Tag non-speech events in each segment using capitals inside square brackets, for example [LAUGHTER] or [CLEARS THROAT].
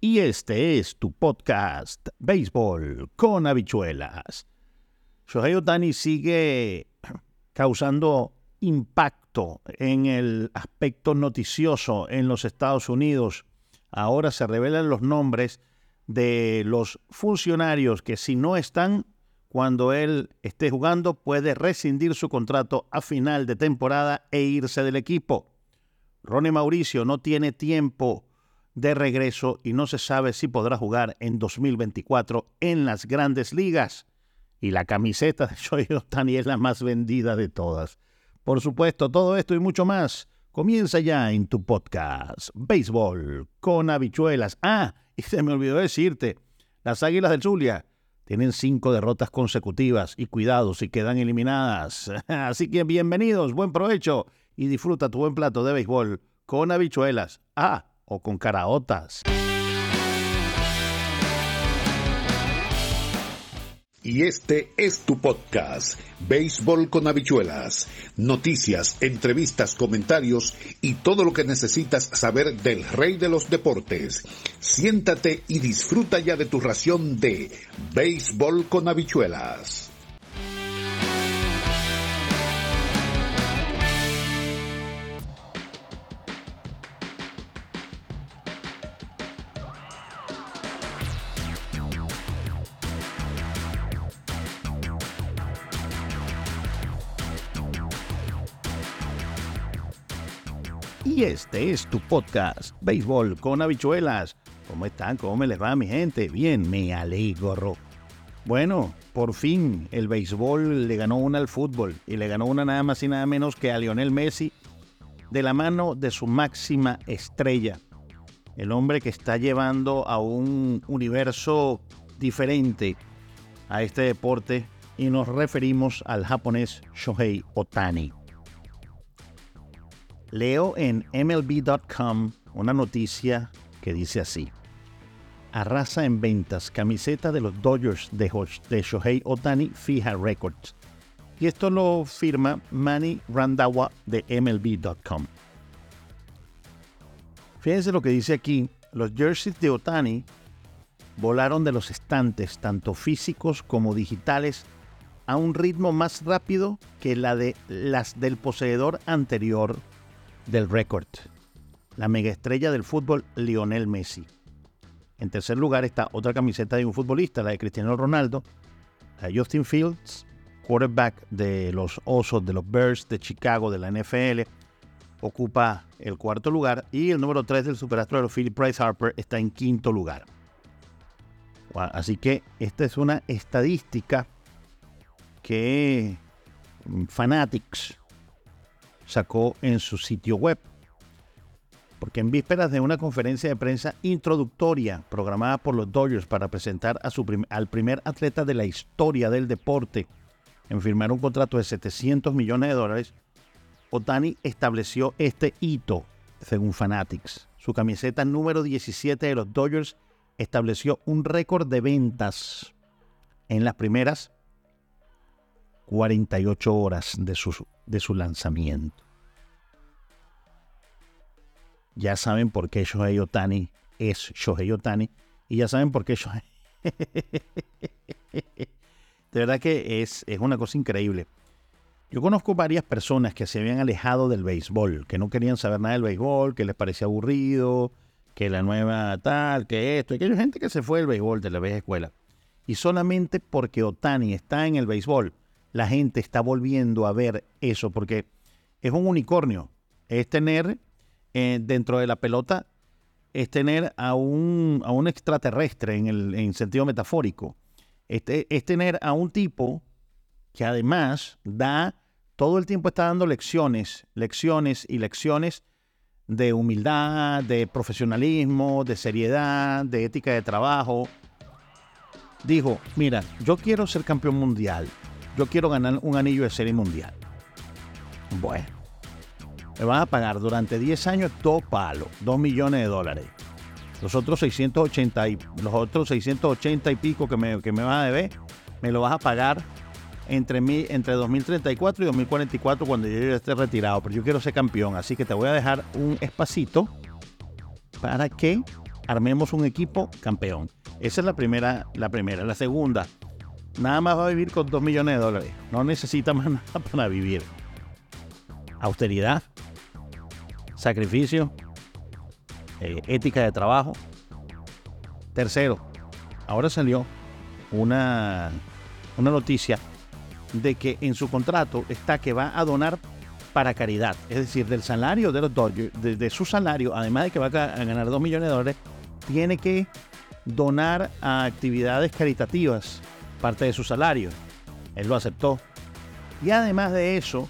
y este es tu podcast Béisbol con habichuelas. Shohei Otani sigue [CLEARS THROAT] causando impacto en el aspecto noticioso en los Estados Unidos. Ahora se revelan los nombres de los funcionarios que si no están cuando él esté jugando puede rescindir su contrato a final de temporada e irse del equipo. Ronnie Mauricio no tiene tiempo de regreso y no se sabe si podrá jugar en 2024 en las grandes ligas. Y la camiseta de [LAUGHS] Shohei Ohtani es la más vendida de todas. Por supuesto, todo esto y mucho más comienza ya en tu podcast Béisbol con habichuelas. Ah, y se me olvidó decirte, las Águilas del Zulia tienen cinco derrotas consecutivas y cuidado si quedan eliminadas. [LAUGHS] Así que bienvenidos, buen provecho y disfruta tu buen plato de béisbol con habichuelas. Ah, o con caraotas. Y este es tu podcast, Béisbol con habichuelas. Noticias, entrevistas, comentarios y todo lo que necesitas saber del rey de los deportes. Siéntate y disfruta ya de tu ración de Béisbol con habichuelas. Y este es tu podcast, Béisbol con habichuelas. ¿Cómo están? ¿Cómo me les va mi gente? Bien, me alegro. Bueno, por fin el béisbol le ganó una al fútbol y le ganó una nada más y nada menos que a Lionel Messi de la mano de su máxima estrella. El hombre que está llevando a un universo diferente a este deporte y nos referimos al japonés Shohei Otani. Leo en MLB.com una noticia que dice así. Arrasa en ventas camiseta de los Dodgers de, Shohei Otani fija records. Y esto lo firma Manny Randawa de MLB.com. Fíjense lo que dice aquí. Los jerseys de Otani volaron de los estantes, tanto físicos como digitales, a un ritmo más rápido que la de las del poseedor anterior del récord, la megaestrella del fútbol Lionel Messi. En tercer lugar está otra camiseta de un futbolista, la de Cristiano Ronaldo, la de Justin Fields, quarterback de los Osos, de los Bears de Chicago, de la NFL, ocupa el cuarto lugar y el número 3 del superastro Philip Price Harper está en quinto lugar. Así que esta es una estadística que Fanatics sacó en su sitio web. Porque en vísperas de una conferencia de prensa introductoria programada por los Dodgers para presentar al primer atleta de la historia del deporte en firmar un contrato de 700 millones de dólares, Otani estableció este hito, según Fanatics. Su camiseta número 17 de los Dodgers estableció un récord de ventas en las primeras 48 horas de su, de su lanzamiento. Ya saben por qué Shohei Otani es Shohei Otani y ya saben por qué Shohei... [LAUGHS] de verdad que es, es una cosa increíble. Yo conozco varias personas que se habían alejado del béisbol, que no querían saber nada del béisbol, que les parecía aburrido, que la nueva tal, que esto, que hay gente que se fue del béisbol de la vieja escuela. Y solamente porque Otani está en el béisbol, la gente está volviendo a ver eso, porque es un unicornio. Es tener eh, dentro de la pelota, es tener a un, a un extraterrestre en el en sentido metafórico. Este, es tener a un tipo que además da, todo el tiempo está dando lecciones, lecciones y lecciones de humildad, de profesionalismo, de seriedad, de ética de trabajo. Dijo, mira, yo quiero ser campeón mundial, yo quiero ganar un anillo de serie mundial. Bueno, me van a pagar durante 10 años dos palos, 2 millones de dólares. Los otros 680 y, los otros 680 y pico que me, que me a deber, me lo vas a pagar entre, mi, entre 2034 y 2044 cuando yo esté retirado. Pero yo quiero ser campeón, así que te voy a dejar un espacito para que armemos un equipo campeón. Esa es la primera, la primera. La segunda, nada más va a vivir con 2 millones de dólares. No necesita más [LAUGHS] nada para vivir. Austeridad, sacrificio, eh, ética de trabajo. Tercero, ahora salió una, una noticia de que en su contrato está que va a donar para caridad. Es decir, del salario de los Dodgers, de, su salario, además de que va a ganar 2 millones de dólares, tiene que donar a actividades caritativas parte de su salario. Él lo aceptó. Y además de eso,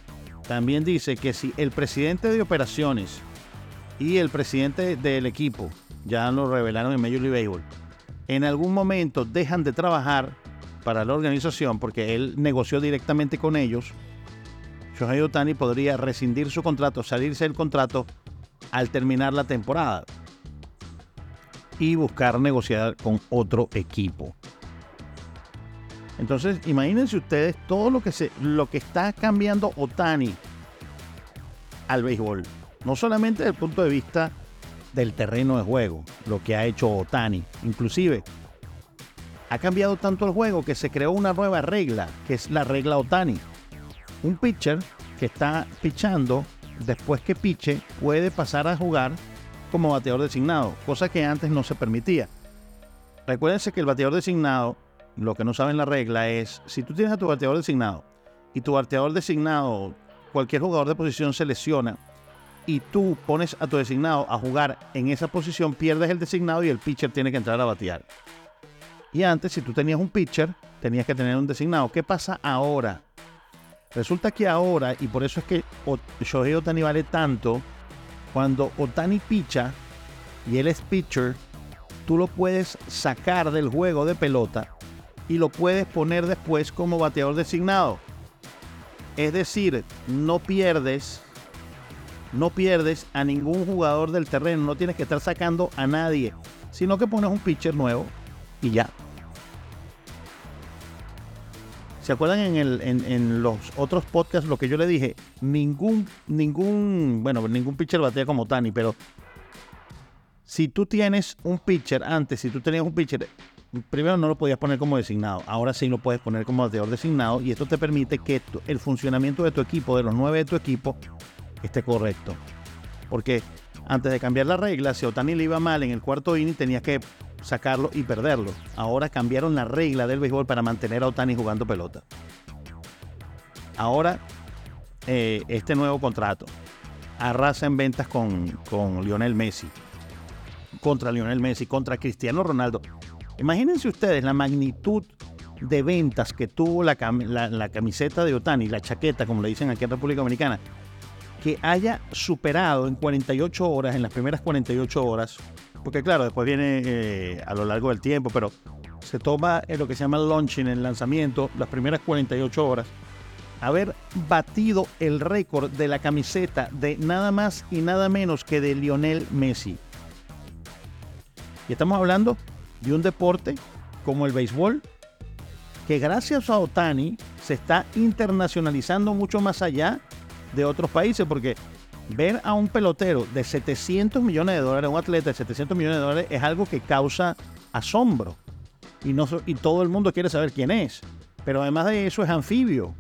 también dice que si el presidente de operaciones y el presidente del equipo, ya lo revelaron en Major League Baseball, en algún momento dejan de trabajar para la organización porque él negoció directamente con ellos, Shohei Otani podría rescindir su contrato, salirse del contrato al terminar la temporada y buscar negociar con otro equipo. Entonces, imagínense ustedes todo lo que se lo que está cambiando Otani al béisbol, no solamente desde el punto de vista del terreno de juego, lo que ha hecho Otani, inclusive ha cambiado tanto el juego que se creó una nueva regla, que es la regla Otani un pitcher que está pichando, después que piche, puede pasar a jugar como bateador designado, cosa que antes no se permitía. Recuérdense que el bateador designado, lo que no saben la regla es, si tú tienes a tu bateador designado y tu bateador designado, cualquier jugador de posición se lesiona y tú pones a tu designado a jugar en esa posición, pierdes el designado y el pitcher tiene que entrar a batear. Y antes, si tú tenías un pitcher, tenías que tener un designado. ¿Qué pasa ahora? Resulta que ahora, y por eso es que Shohei Otani vale tanto, cuando Otani picha y él es pitcher, tú lo puedes sacar del juego de pelota y lo puedes poner después como bateador designado. Es decir, no pierdes, no pierdes a ningún jugador del terreno, no tienes que estar sacando a nadie, sino que pones un pitcher nuevo y ya. ¿Se acuerdan en, el, en, los otros podcasts lo que yo le dije? Ningún, ningún, bueno, ningún pitcher batea como Tani, pero si tú tienes un pitcher antes, si tú tenías un pitcher, primero no lo podías poner como designado, ahora sí lo puedes poner como bateador designado y esto te permite que el funcionamiento de tu equipo, de los nueve de tu equipo, esté correcto. Porque antes de cambiar la regla, si Otani le iba mal en el cuarto inning, tenías que sacarlo y perderlo. Ahora cambiaron la regla del béisbol para mantener a Otani jugando pelota. Ahora, eh, este nuevo contrato arrasa en ventas con, con Lionel Messi. Contra Lionel Messi, contra Cristiano Ronaldo. Imagínense ustedes la magnitud de ventas que tuvo la, camiseta de Otani, la chaqueta, como le dicen aquí en República Dominicana, que haya superado en 48 horas, en las primeras 48 horas, porque claro, después viene eh, a lo largo del tiempo, pero se toma en lo que se llama el launching, el lanzamiento, las primeras 48 horas, haber batido el récord de la camiseta de nada más y nada menos que de Lionel Messi. Y estamos hablando de un deporte como el béisbol, que gracias a Otani se está internacionalizando mucho más allá de otros países, porque ver a un pelotero de 700 millones de dólares, un atleta de 700 millones de dólares, es algo que causa asombro. Y, no, y todo el mundo quiere saber quién es. Pero además de eso es anfibio.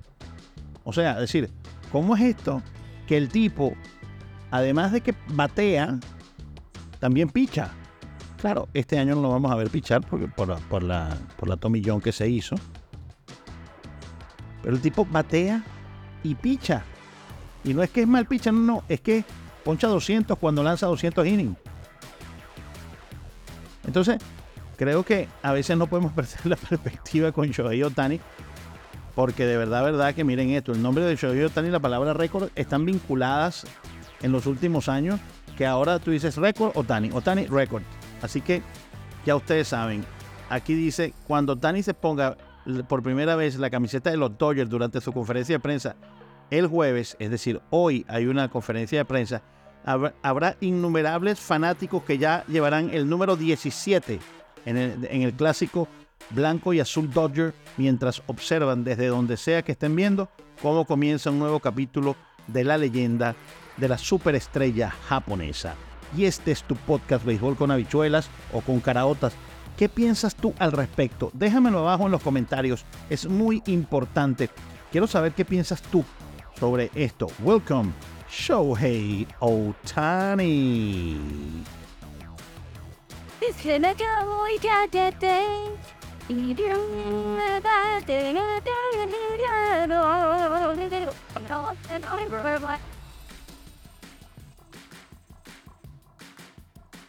O sea, decir, ¿cómo es esto? Que el tipo, además de que batea, también picha. Claro, este año no lo vamos a ver pichar por, la, por la tomillón que se hizo. Pero el tipo batea y picha. Y no es que es mal pitcher, no, no, es que poncha 200 cuando lanza 200 innings. Entonces, creo que a veces no podemos [LAUGHS] perder la perspectiva con Shohei Otani, porque de verdad, verdad que miren esto, el nombre de Shohei Otani y la palabra récord están vinculadas en los últimos años, que ahora tú dices récord Otani, Otani récord. Así que ya ustedes saben, aquí dice, cuando Otani se ponga por primera vez la camiseta de los Dodgers durante su conferencia de prensa el jueves, es decir, hoy hay una conferencia de prensa, habrá, innumerables fanáticos que ya llevarán el número 17 en el, en el clásico blanco y azul Dodger mientras observan desde donde sea que estén viendo cómo comienza un nuevo capítulo de la leyenda de la superestrella japonesa. Y este es tu podcast Béisbol con habichuelas o con caraotas. ¿Qué piensas tú al respecto? Déjamelo abajo en los comentarios. Es muy importante. Quiero saber qué piensas tú sobre esto. Welcome, Shohei Otani.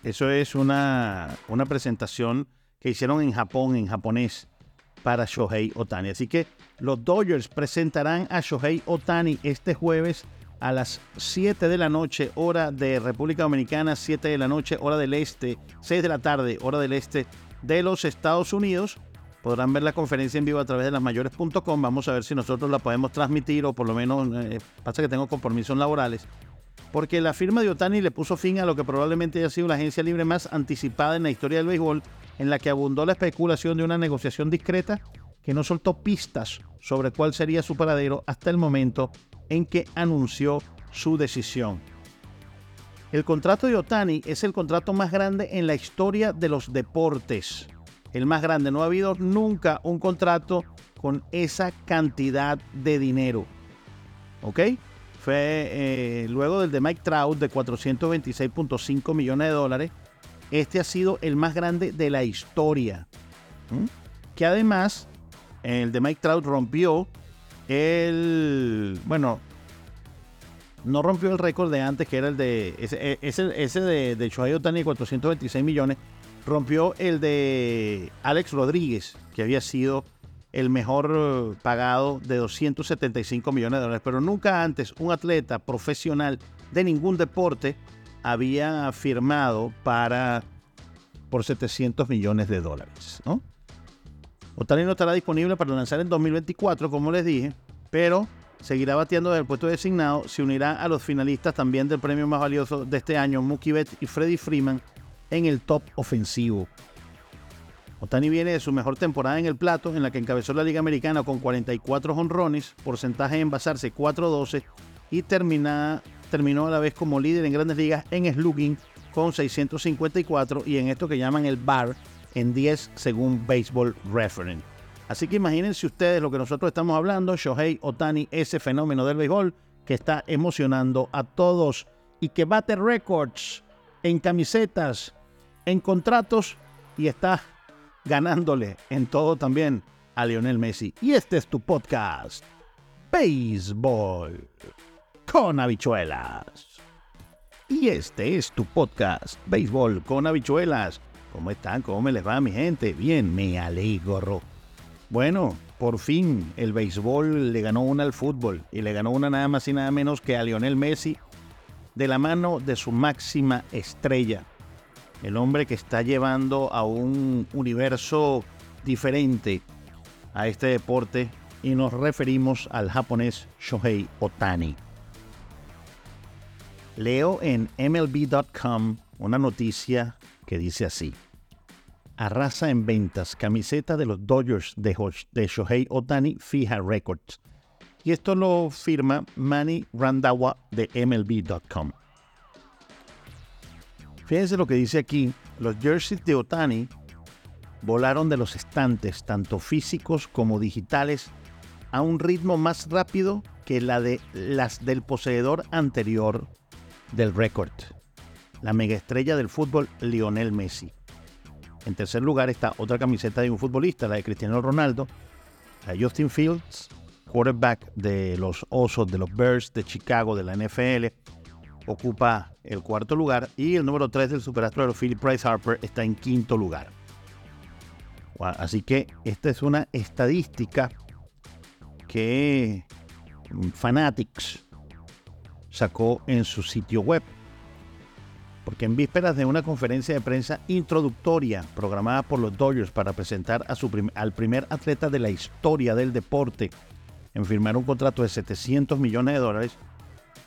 Eso es una, una presentación que hicieron en Japón, en japonés, para Shohei Otani. Así que los Dodgers presentarán a Shohei Otani este jueves a las 7 de la noche, hora de República Dominicana, 7 de la noche, hora del este, 6 de la tarde, hora del este de los Estados Unidos. Podrán ver la conferencia en vivo a través de lasmayores.com. Vamos a ver si nosotros la podemos transmitir o por lo menos eh, pasa que tengo compromisos laborales. Porque la firma de Otani le puso fin a lo que probablemente haya sido la agencia libre más anticipada en la historia del béisbol, en la que abundó la especulación de una negociación discreta que no soltó pistas sobre cuál sería su paradero hasta el momento en que anunció su decisión. El contrato de Otani es el contrato más grande en la historia de los deportes. El más grande. No ha habido nunca un contrato con esa cantidad de dinero. ¿Ok? Fue eh, luego del de Mike Trout de 426.5 millones de dólares. Este ha sido el más grande de la historia. Que además, el de Mike Trout rompió el. Bueno, no rompió el récord de antes, que era el de. Ese, ese, de, de Shohei Otani, 426 millones. Rompió el de Alex Rodríguez, que había sido el mejor pagado de 275 millones de dólares. Pero nunca antes un atleta profesional de ningún deporte había firmado para por 700 millones de dólares. ¿no? Otani no estará disponible para lanzar en 2024, como les dije, pero seguirá bateando desde el puesto designado. Se unirá a los finalistas también del premio más valioso de este año, Mookie Betts y Freddie Freeman, en el top ofensivo. Otani viene de su mejor temporada en el plato, en la que encabezó la Liga Americana con 44 honrones, porcentaje en envasarse 4-12 y terminó a la vez como líder en grandes ligas en slugging con 654 y en esto que llaman el bar en 10 según Baseball Reference. Así que imagínense ustedes lo que nosotros estamos hablando, Shohei Otani, ese fenómeno del béisbol que está emocionando a todos y que bate récords en camisetas, en contratos y está ganándole en todo también a Lionel Messi. Y este es tu podcast, Béisbol con habichuelas. Y este es tu podcast, Béisbol con habichuelas. ¿Cómo están? ¿Cómo me les va mi gente? Bien, me alegro. Bueno, por fin el béisbol le ganó una al fútbol y le ganó una nada más y nada menos que a Lionel Messi de la mano de su máxima estrella, el hombre que está llevando a un universo diferente a este deporte y nos referimos al japonés Shohei Otani. Leo en MLB.com una noticia que dice así. Arrasa en ventas camiseta de los Dodgers de, Shohei Otani fija records. Y esto lo firma Manny Randawa de MLB.com. Fíjense lo que dice aquí. Los jerseys de Otani volaron de los estantes, tanto físicos como digitales, a un ritmo más rápido que la de las del poseedor anterior del récord, la megaestrella del fútbol Lionel Messi. En tercer lugar está otra camiseta de un futbolista, la de Cristiano Ronaldo, la de Justin Fields, quarterback de los Osos, de los Bears de Chicago, de la NFL, ocupa el cuarto lugar y el número 3 del superastro Philip Price Harper está en quinto lugar. Así que esta es una estadística que Fanatics sacó en su sitio web. Porque en vísperas de una conferencia de prensa introductoria programada por los Dodgers para presentar al primer atleta de la historia del deporte en firmar un contrato de 700 millones de dólares,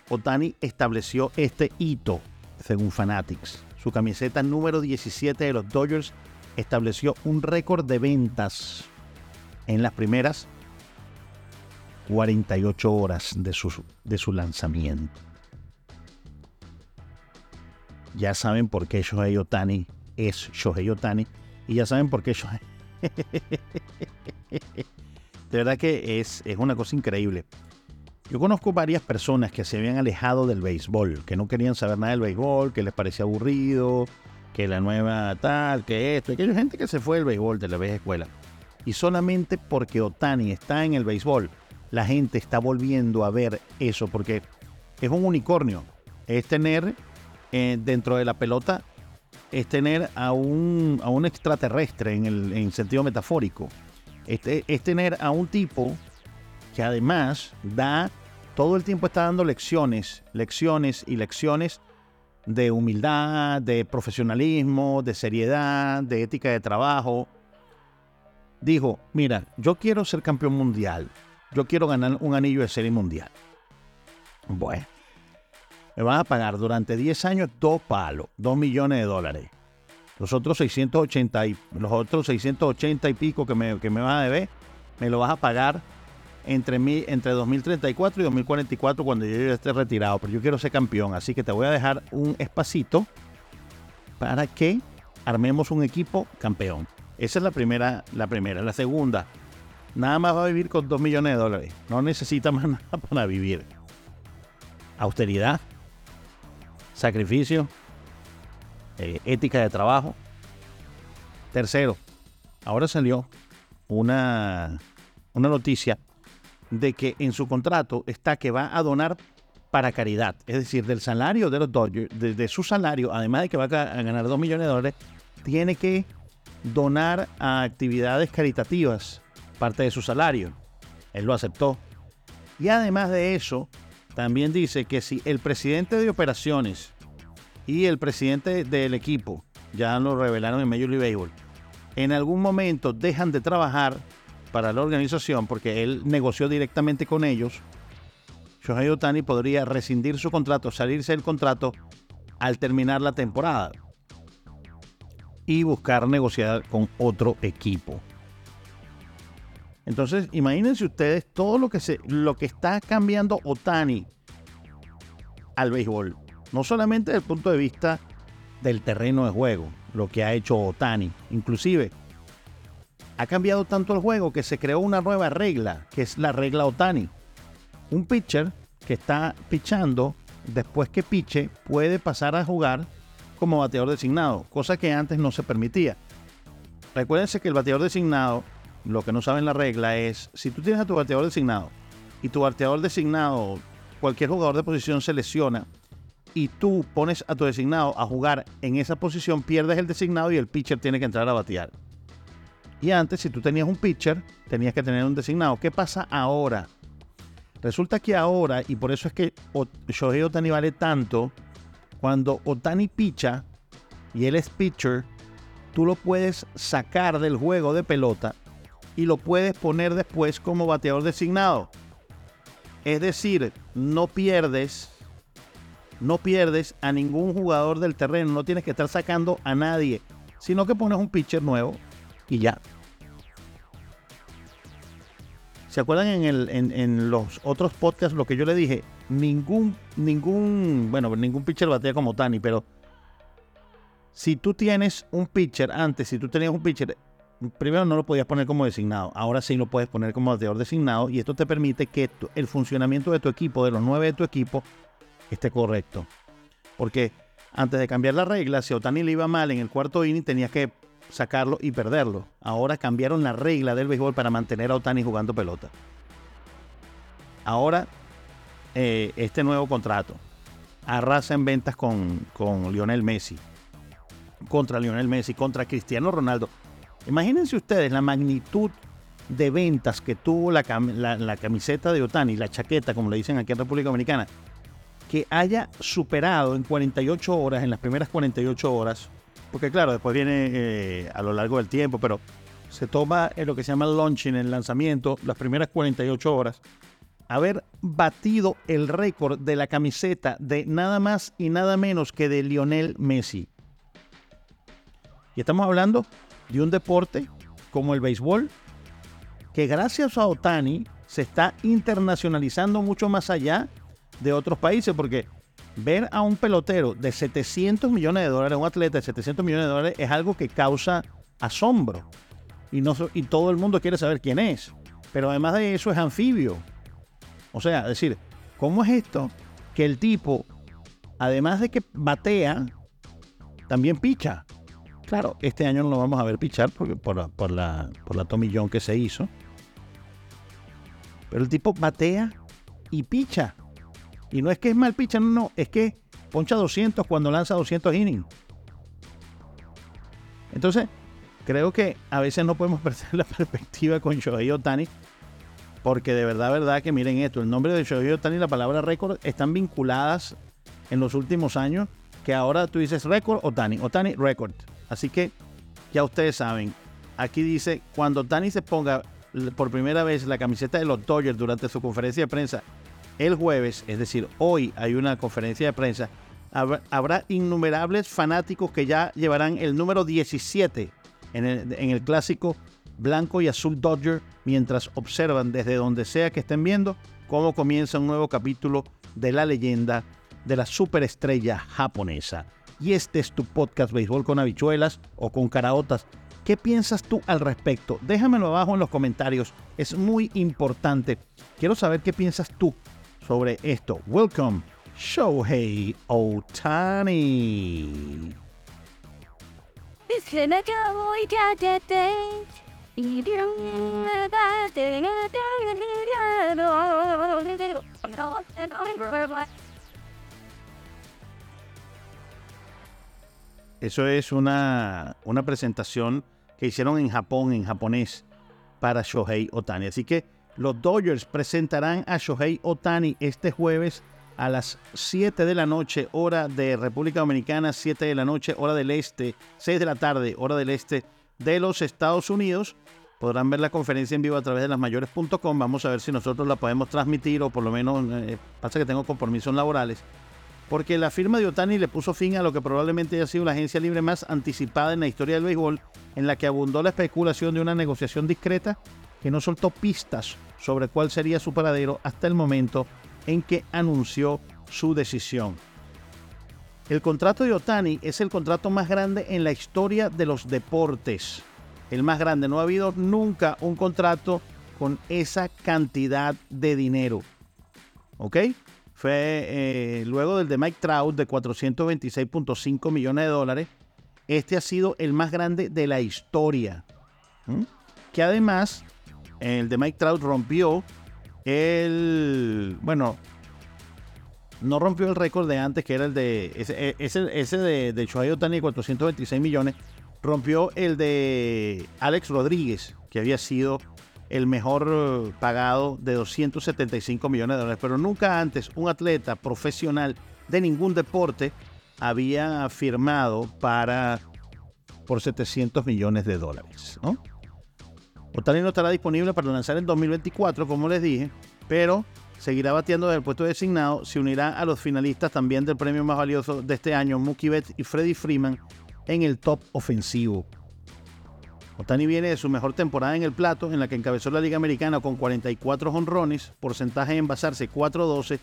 Otani estableció este hito, según Fanatics. Su camiseta número 17 de los Dodgers estableció un récord de ventas en las primeras 48 horas de su, de su lanzamiento. ya saben por qué Shohei Otani es Shohei Otani y ya saben por qué Shohei... [LAUGHS] de verdad que es, es una cosa increíble. Yo conozco varias personas que se habían alejado del béisbol, que no querían saber nada del béisbol, que les parecía aburrido, que la nueva tal, que esto, que hay gente que se fue del béisbol de la vieja escuela. Y solamente porque Otani está en el béisbol, la gente está volviendo a ver eso, porque es un unicornio. Es tener eh, dentro de la pelota, es tener a un, a un extraterrestre en el en sentido metafórico. Este, es tener a un tipo que además da, todo el tiempo está dando lecciones, lecciones y lecciones de humildad, de profesionalismo, de seriedad, de ética de trabajo. Dijo, mira, yo quiero ser campeón mundial, yo quiero ganar un anillo de serie mundial. Bueno, me van a pagar durante 10 años dos palos, 2 millones de dólares. Los otros 680 y, los otros 680 y pico que me, que me vas a deber, me lo vas a pagar entre, mi, entre 2034 y 2044 cuando yo esté retirado. Pero yo quiero ser campeón, así que te voy a dejar un espacito para que armemos un equipo campeón. Esa es la primera, la primera. La segunda, nada más va a vivir con 2 millones de dólares. No necesita [LAUGHS] más nada para vivir. Austeridad, sacrificio, eh, ética de trabajo. Tercero, ahora salió una, una noticia de que en su contrato está que va a donar para caridad. Es decir, del salario de los Dodgers, de, su salario, además de que va a ganar 2 millones de dólares, tiene que donar a actividades caritativas parte de su salario. Él lo aceptó. Y además de eso, también dice que si el presidente de operaciones y el presidente del equipo, ya lo revelaron en Major League Baseball, en algún momento dejan de trabajar para la organización porque él negoció directamente con ellos, Shohei Otani podría rescindir su contrato, salirse del contrato al terminar la temporada y buscar negociar con otro equipo. Entonces, imagínense ustedes todo lo que, se, lo que está cambiando Otani al béisbol. No solamente desde el punto de vista del terreno de juego, lo que ha hecho Otani. Inclusive, ha cambiado tanto el juego que se creó una nueva regla, que es la regla Otani. Un pitcher que está pichando, después que piche, puede pasar a jugar como bateador designado, cosa que antes no se permitía. Recuérdense que el bateador designado, lo que no saben la regla es, si tú tienes a tu bateador designado y tu bateador designado, cualquier jugador de posición se lesiona y tú pones a tu designado a jugar en esa posición, pierdes el designado y el pitcher tiene que entrar a batear. Y antes, si tú tenías un pitcher, tenías que tener un designado. ¿Qué pasa ahora? Resulta que ahora, y por eso es que Shohei Otani vale tanto, cuando Otani picha y él es pitcher, tú lo puedes sacar del juego de pelota y lo puedes poner después como bateador designado. Es decir, no pierdes, no pierdes a ningún jugador del terreno, no tienes que estar sacando a nadie, sino que pones un pitcher nuevo y ya. ¿Se acuerdan en, los otros podcasts lo que yo le dije? Ningún, ningún, bueno, ningún pitcher batea como Tani, pero si tú tienes un pitcher antes, si tú tenías un pitcher, primero no lo podías poner como designado, ahora sí lo puedes poner como bateador designado y esto te permite que el funcionamiento de tu equipo, de los nueve de tu equipo, esté correcto. Porque antes de cambiar la regla, si a Otani le iba mal en el cuarto inning, tenías que sacarlo y perderlo. Ahora cambiaron la regla del béisbol para mantener a Otani jugando pelota. Ahora, eh, este nuevo contrato arrasa en ventas con, con Lionel Messi. Contra Lionel Messi, contra Cristiano Ronaldo. Imagínense ustedes la magnitud de ventas que tuvo la, la, camiseta de Otani, la chaqueta, como le dicen aquí en República Dominicana, que haya superado en 48 horas, en las primeras 48 horas, porque claro, después viene eh, a lo largo del tiempo, pero se toma en lo que se llama el launching, el lanzamiento, las primeras 48 horas, haber batido el récord de la camiseta de nada más y nada menos que de Lionel Messi. Y estamos hablando de un deporte como el béisbol, que gracias a Otani se está internacionalizando mucho más allá de otros países, porque ver a un pelotero de 700 millones de dólares, un atleta de 700 millones de dólares, es algo que causa asombro. Y, no, y todo el mundo quiere saber quién es. Pero además de eso es anfibio. O sea, es decir, ¿cómo es esto que el tipo, además de que batea, también picha? Claro, este año no lo vamos a ver pichar porque por, la, por la, por la tomillón que se hizo. Pero el tipo batea y picha. Y no es que es mal picha, no, no, es que poncha 200 cuando lanza 200 innings. Entonces, creo que a veces no podemos [LAUGHS] perder la perspectiva con Shohei Otani, porque de verdad, verdad que miren esto, el nombre de Shohei Otani y la palabra récord están vinculadas en los últimos años, que ahora tú dices récord Otani, Otani récord. Así que ya ustedes saben, aquí dice, cuando Otani se ponga por primera vez la camiseta de los Dodgers durante su conferencia de prensa el jueves, es decir, hoy hay una conferencia de prensa, habrá innumerables fanáticos que ya llevarán el número 17 en el, clásico blanco y azul Dodger mientras observan desde donde sea que estén viendo cómo comienza un nuevo capítulo de la leyenda de la superestrella japonesa. Y este es tu podcast Béisbol con habichuelas o con caraotas. ¿Qué piensas tú al respecto? Déjamelo abajo en los comentarios. Es muy importante. Quiero saber qué piensas tú sobre esto. Welcome, Shohei Otani. Eso es una, una presentación que hicieron en Japón, en japonés, para Shohei Otani. Así que los Dodgers presentarán a Shohei Otani este jueves a las 7 de la noche, hora de República Dominicana, 7 de la noche, hora del este, 6 de la tarde, hora del este de los Estados Unidos. Podrán ver la conferencia en vivo a través de lasmayores.com. Vamos a ver si nosotros la podemos transmitir o por lo menos eh, pasa que tengo compromisos laborales. Porque la firma de Otani le puso fin a lo que probablemente haya sido la agencia libre más anticipada en la historia del béisbol, en la que abundó la especulación de una negociación discreta que no soltó pistas sobre cuál sería su paradero hasta el momento en que anunció su decisión. El contrato de Otani es el contrato más grande en la historia de los deportes. El más grande. No ha habido nunca un contrato con esa cantidad de dinero. ¿Ok? Fue eh, luego del de Mike Trout de 426.5 millones de dólares. Este ha sido el más grande de la historia. Que además, el de Mike Trout rompió el. Bueno, no rompió el récord de antes, que era el de. Ese, ese, de, de Shohei Otani de 426 millones. Rompió el de Alex Rodríguez, que había sido el mejor pagado de 275 millones de dólares. Pero nunca antes un atleta profesional de ningún deporte había firmado para por 700 millones de dólares. ¿no? Otani no estará disponible para lanzar en 2024, como les dije, pero seguirá bateando desde el puesto designado. Se unirá a los finalistas también del premio más valioso de este año, Mookie Betts y Freddie Freeman, en el top ofensivo. Otani viene de su mejor temporada en el plato, en la que encabezó la Liga Americana con 44 honrones, porcentaje de envasarse 4-12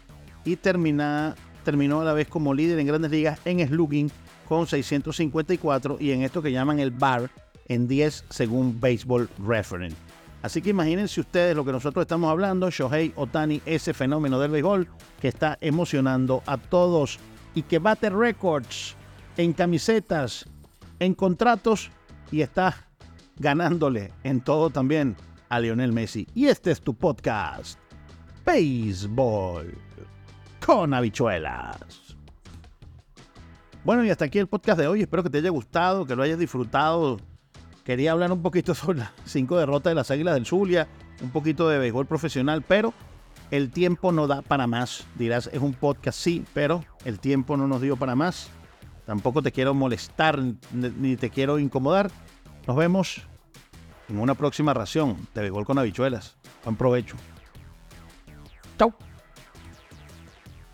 y terminó a la vez como líder en grandes ligas en slugging con 654 y en esto que llaman el bar en 10 según Baseball Reference. Así que imagínense ustedes lo que nosotros estamos hablando, Shohei Otani, ese fenómeno del béisbol que está emocionando a todos y que bate récords en camisetas, en contratos y está ganándole en todo también a Lionel Messi. Y este es tu podcast, Béisbol con habichuelas. Bueno, y hasta aquí el podcast de hoy. Espero que te haya gustado, que lo hayas disfrutado Quería hablar un poquito [LAUGHS] sobre las cinco derrotas de las Águilas del Zulia, un poquito de béisbol profesional, pero el tiempo no da para más. Dirás, es un podcast, sí, pero el tiempo no nos dio para más. Tampoco te quiero molestar ni te quiero incomodar. Nos vemos en una próxima ración de béisbol con habichuelas. Buen provecho. Chau.